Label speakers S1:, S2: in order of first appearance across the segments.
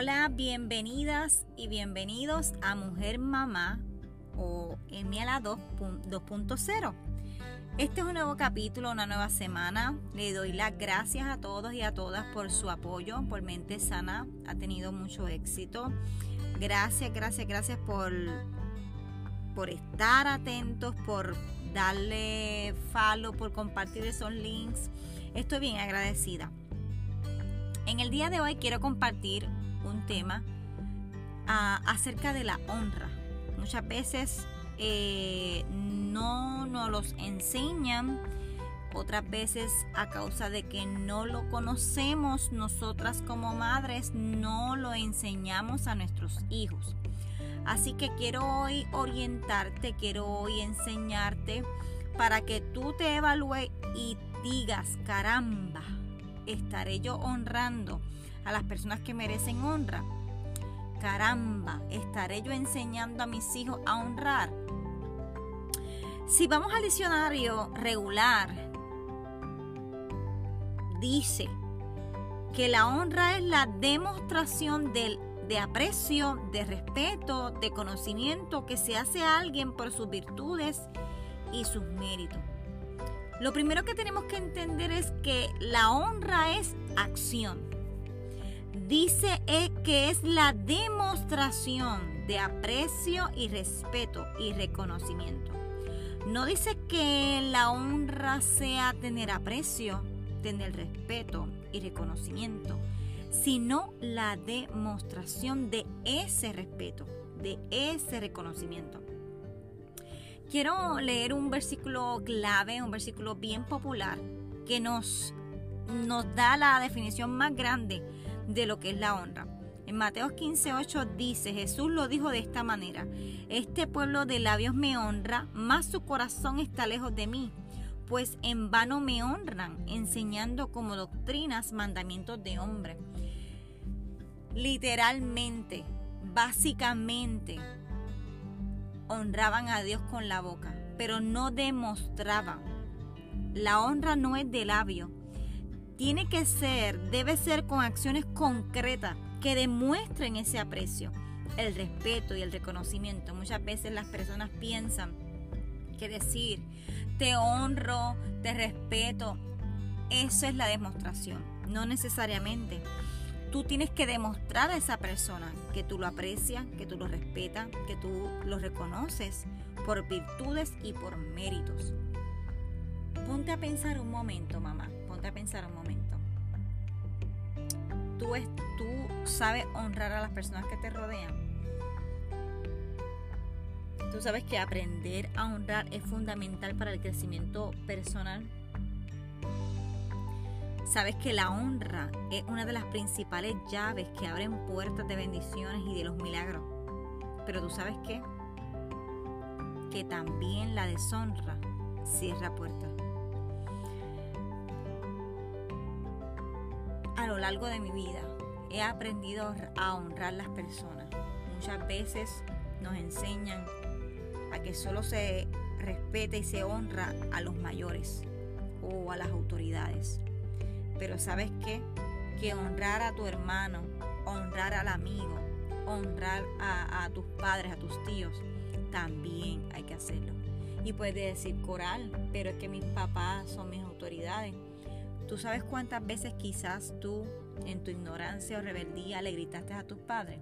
S1: Hola, bienvenidas y bienvenidos a Mujer Mamá o Emiela 2.0. Este es un nuevo capítulo, una nueva semana. Le doy las gracias a todos y a todas por su apoyo, por Mente Sana. Ha tenido mucho éxito. Gracias, gracias, gracias por, por estar atentos, por darle follow, por compartir esos links. Estoy bien agradecida. En el día de hoy quiero compartir un tema ah, acerca de la honra. Muchas veces eh, no nos los enseñan, otras veces a causa de que no lo conocemos, nosotras como madres no lo enseñamos a nuestros hijos. Así que quiero hoy orientarte, quiero hoy enseñarte para que tú te evalúes y digas, caramba, estaré yo honrando a las personas que merecen honra. Caramba, estaré yo enseñando a mis hijos a honrar. Si vamos al diccionario regular, dice que la honra es la demostración del, de aprecio, de respeto, de conocimiento que se hace a alguien por sus virtudes y sus méritos. Lo primero que tenemos que entender es que la honra es acción. Dice eh, que es la demostración de aprecio y respeto y reconocimiento. No dice que la honra sea tener aprecio, tener respeto y reconocimiento, sino la demostración de ese respeto, de ese reconocimiento. Quiero leer un versículo clave, un versículo bien popular que nos, nos da la definición más grande de lo que es la honra. En Mateo 15:8 dice, Jesús lo dijo de esta manera, este pueblo de labios me honra, mas su corazón está lejos de mí, pues en vano me honran, enseñando como doctrinas mandamientos de hombre. Literalmente, básicamente, honraban a Dios con la boca, pero no demostraban. La honra no es de labio. Tiene que ser, debe ser con acciones concretas que demuestren ese aprecio, el respeto y el reconocimiento. Muchas veces las personas piensan que decir te honro, te respeto, eso es la demostración. No necesariamente. Tú tienes que demostrar a esa persona que tú lo aprecias, que tú lo respetas, que tú lo reconoces por virtudes y por méritos. Ponte a pensar un momento, mamá. Ponte a pensar un momento. Tú, tú sabes honrar a las personas que te rodean. Tú sabes que aprender a honrar es fundamental para el crecimiento personal Sabes que la honra es una de las principales llaves que abren puertas de bendiciones y de los milagros. Pero tú sabes qué? Que también la deshonra cierra puertas. Largo de mi vida he aprendido a honrar las personas. Muchas veces nos enseñan a que solo se respeta y se honra a los mayores o a las autoridades. Pero sabes qué? Que honrar a tu hermano, honrar al amigo, honrar a, tus padres, a tus tíos, también hay que hacerlo. Y puedes decir coral, pero es que mis papás son mis autoridades. ¿Tú sabes cuántas veces quizás tú, en tu ignorancia o rebeldía, le gritaste a tus padres?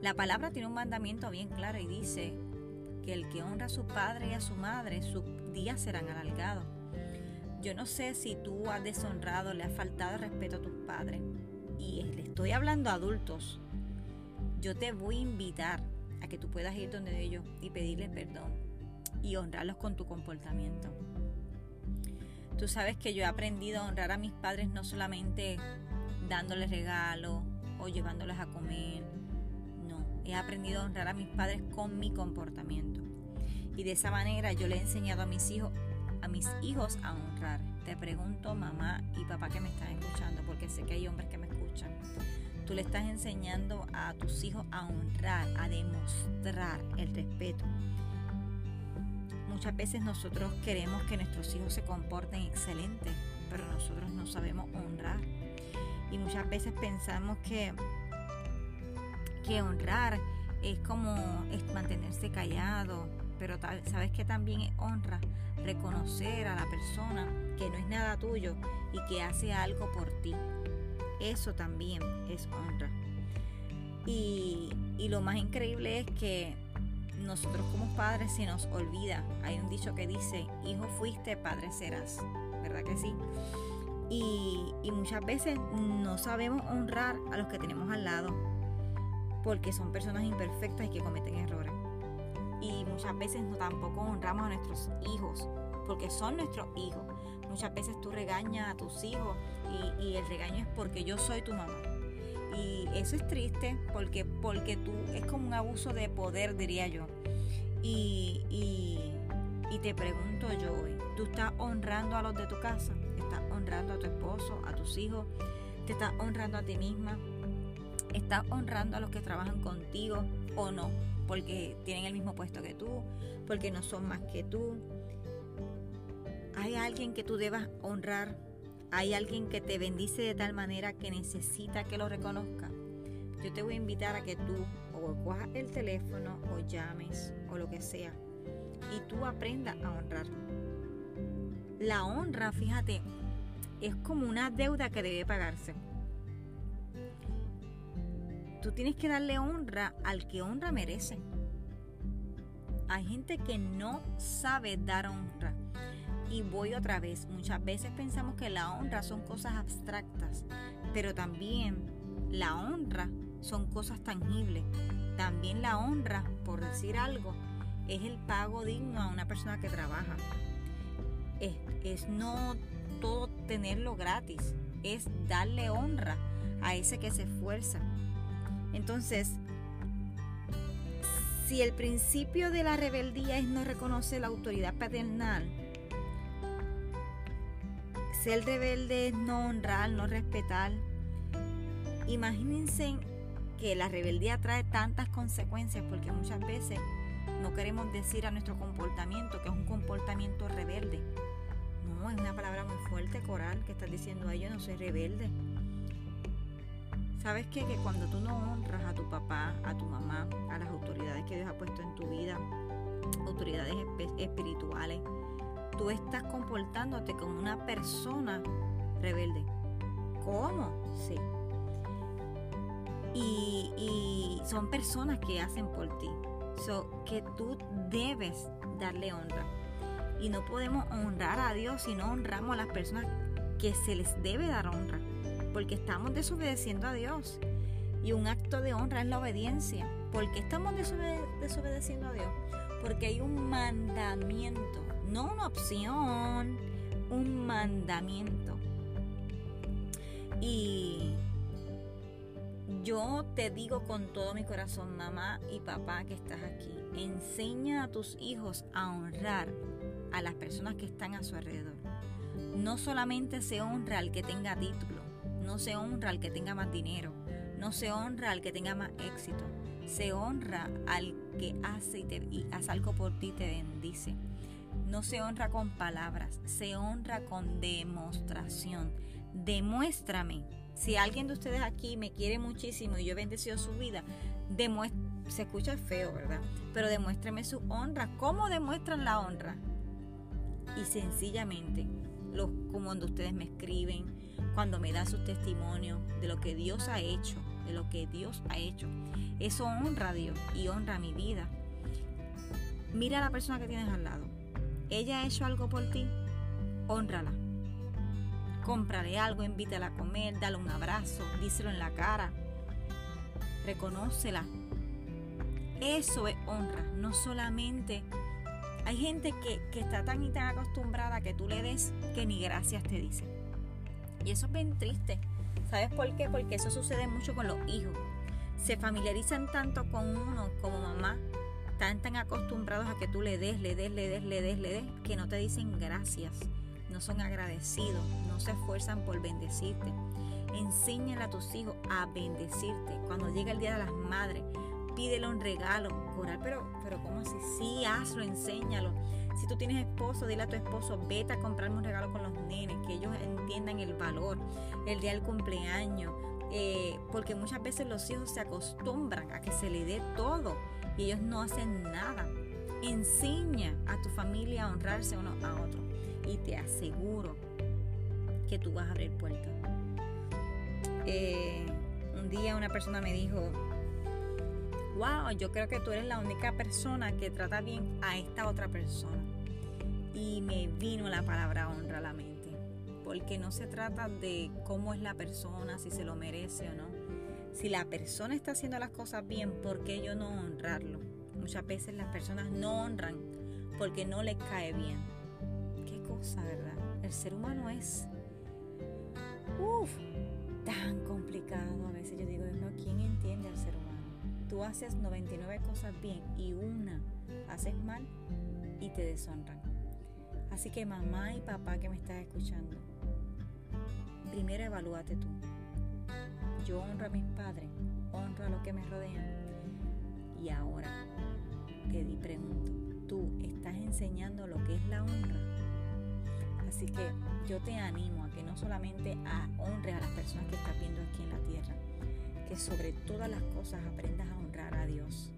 S1: La palabra tiene un mandamiento bien claro y dice que el que honra a su padre y a su madre, sus días serán alargados. Yo no sé si tú has deshonrado, le has faltado respeto a tus padres. Y le estoy hablando a adultos. Yo te voy a invitar a que tú puedas ir donde ellos y pedirles perdón y honrarlos con tu comportamiento. Tú sabes que yo he aprendido a honrar a mis padres no solamente dándoles regalos o llevándoles a comer. No, he aprendido a honrar a mis padres con mi comportamiento. Y de esa manera yo le he enseñado a mis hijos a mis hijos a honrar. Te pregunto, mamá y papá que me están escuchando, porque sé que hay hombres que me escuchan. Tú le estás enseñando a tus hijos a honrar, a demostrar el respeto. Muchas veces nosotros queremos que nuestros hijos se comporten excelentes, pero nosotros no sabemos honrar. Y muchas veces pensamos que, que honrar es como mantenerse callado, pero sabes que también es honra reconocer a la persona que no es nada tuyo y que hace algo por ti. Eso también es honra. Y, y lo más increíble es que nosotros como padres se nos olvida. Hay un dicho que dice, hijo fuiste, padre serás. ¿Verdad que sí? Y, y, muchas veces no sabemos honrar a los que tenemos al lado porque son personas imperfectas y que cometen errores. Y muchas veces no tampoco honramos a nuestros hijos porque son nuestros hijos. Muchas veces tú regañas a tus hijos y, y el regaño es porque yo soy tu mamá y eso es triste porque, porque tú es como un abuso de poder, diría yo. Y, y, te pregunto yo, ¿tú estás honrando a los de tu casa? ¿Estás honrando a tu esposo, a tus hijos? ¿Te estás honrando a ti misma? ¿Estás honrando a los que trabajan contigo o no? Porque tienen el mismo puesto que tú, porque no son más que tú. ¿Hay alguien que tú debas honrar hay alguien que te bendice de tal manera que necesita que lo reconozca, yo te voy a invitar a que tú o cojas el teléfono o llames o lo que sea y tú aprendas a honrar. La honra, fíjate, es como una deuda que debe pagarse. Tú tienes que darle honra al que honra merece. Hay gente que no sabe dar honra. Y voy otra vez, muchas veces pensamos que la honra son cosas abstractas, pero también la honra son cosas tangibles. También la honra, por decir algo, es el pago digno a una persona que trabaja. Es, es no todo tenerlo gratis, es darle honra a ese que se esfuerza. Entonces, si el principio de la rebeldía es no reconocer la autoridad paternal, ser rebelde es no honrar, no respetar. Imagínense que la rebeldía trae tantas consecuencias porque muchas veces no queremos decir a nuestro comportamiento que es un comportamiento rebelde. No, es una palabra muy fuerte, Coral, que estás diciendo, ay, yo no soy rebelde. ¿Sabes qué? Que cuando tú no honras a tu papá, a tu mamá, a las autoridades que Dios ha puesto en tu vida, autoridades espirituales, tú estás comportándote como una persona rebelde. ¿Cómo? Sí. Y, son personas que hacen por ti. So, que tú debes darle honra. Y no podemos honrar a Dios si no honramos a las personas que se les debe dar honra. Porque estamos desobedeciendo a Dios. Y un acto de honra es la obediencia. ¿Por qué estamos desobedeciendo a Dios? Porque hay un mandamiento no una opción, un mandamiento. Y yo te digo con todo mi corazón, mamá y papá que estás aquí, enseña a tus hijos a honrar a las personas que están a su alrededor. No solamente se honra al que tenga título, no se honra al que tenga más dinero, no se honra al que tenga más éxito, se honra al que hace y, te, y hace algo por ti y te bendice. No se honra con palabras, se honra con demostración. Demuéstrame. Si alguien de ustedes aquí me quiere muchísimo y yo he bendecido su vida, se escucha feo, ¿verdad? Pero demuéstrame su honra. ¿Cómo demuestran la honra? Y sencillamente, los, como cuando ustedes me escriben, cuando me dan sus testimonios de lo que Dios ha hecho, de lo que Dios ha hecho. Eso honra a Dios y honra mi vida. Mira a la persona que tienes al lado ella ha hecho algo por ti, honrala. Cómprale algo, invítala a comer, dale un abrazo, díselo en la cara, reconócela. Eso es honra, no solamente hay gente que, que, está tan y tan acostumbrada que tú le des que ni gracias te dice. Y eso es bien triste. ¿Sabes por qué? Porque eso sucede mucho con los hijos. Se familiarizan tanto con uno como mamá están tan acostumbrados a que tú le des, le des, le des, le des, le des, que no te dicen gracias, no son agradecidos, no se esfuerzan por bendecirte. Enséñale a tus hijos a bendecirte. Cuando llega el Día de las Madres, pídele un regalo, coral, pero, pero ¿cómo así? Sí, hazlo, enséñalo. Si tú tienes esposo, dile a tu esposo, vete a comprarme un regalo con los nenes, que ellos entiendan el valor, el día del cumpleaños. Eh, porque muchas veces los hijos se acostumbran a que se le dé todo y ellos no hacen nada. Enseña a tu familia a honrarse uno a otro y te aseguro que tú vas a abrir puertas. Eh, un día una persona me dijo, wow, yo creo que tú eres la única persona que trata bien a esta otra persona. Y me vino la palabra honra a la mente, porque no se trata de cómo es la persona, si se lo merece o no. Si la persona está haciendo las cosas bien, ¿por qué yo no honrarlo? Muchas veces las personas no honran porque no les cae bien. Qué cosa, ¿verdad? El ser humano es Uf, tan complicado. A veces yo digo, no, ¿quién entiende al ser humano? Tú haces 99 cosas bien y una haces mal y te deshonran. Así que mamá y papá que me estás escuchando, primero evalúate tú. Yo honro a mis padres, honro a los que me rodean. Y ahora te di pregunto, ¿tú estás enseñando lo que es la honra? Así que yo te animo a que no solamente a honres a las personas que estás viendo aquí en la tierra, que sobre todas las cosas aprendas a honrar a Dios.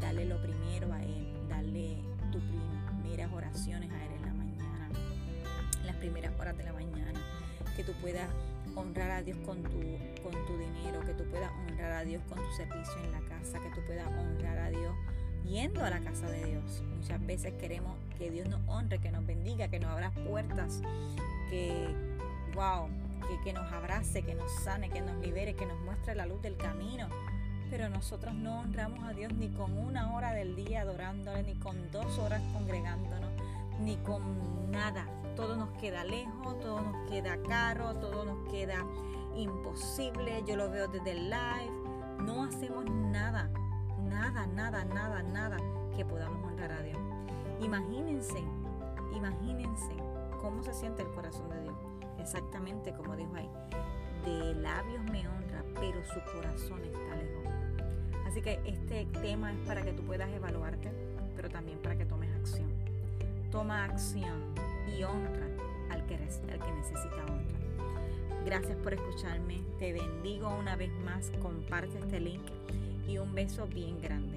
S1: Dale lo primero a Él, dale tus primeras oraciones a Él en la mañana, las primeras horas de la mañana, que tú puedas honrar a Dios con tu, con tu dinero, que tú puedas honrar a Dios con tu servicio en la casa, que tú puedas honrar a Dios yendo a la casa de Dios. Muchas veces queremos que Dios nos honre, que nos bendiga, que nos abra puertas, que, wow, que, que nos abrace, que nos sane, que nos libere, que nos muestre la luz del camino. Pero nosotros no honramos a Dios ni con una hora del día adorándole, ni con dos horas congregándonos, ni con nada. Todo nos queda lejos, todo nos queda caro, todo nos queda imposible. Yo lo veo desde el live. No hacemos nada, nada, nada, nada, nada que podamos honrar a Dios. Imagínense, imagínense cómo se siente el corazón de Dios. Exactamente como dijo ahí. De labios me honra, pero su corazón está lejos. Así que este tema es para que tú puedas evaluarte, pero también para que tomes acción. Toma acción y honra al que, al que necesita honra. Gracias por escucharme. Te bendigo una vez más. Comparte este link y un beso bien grande.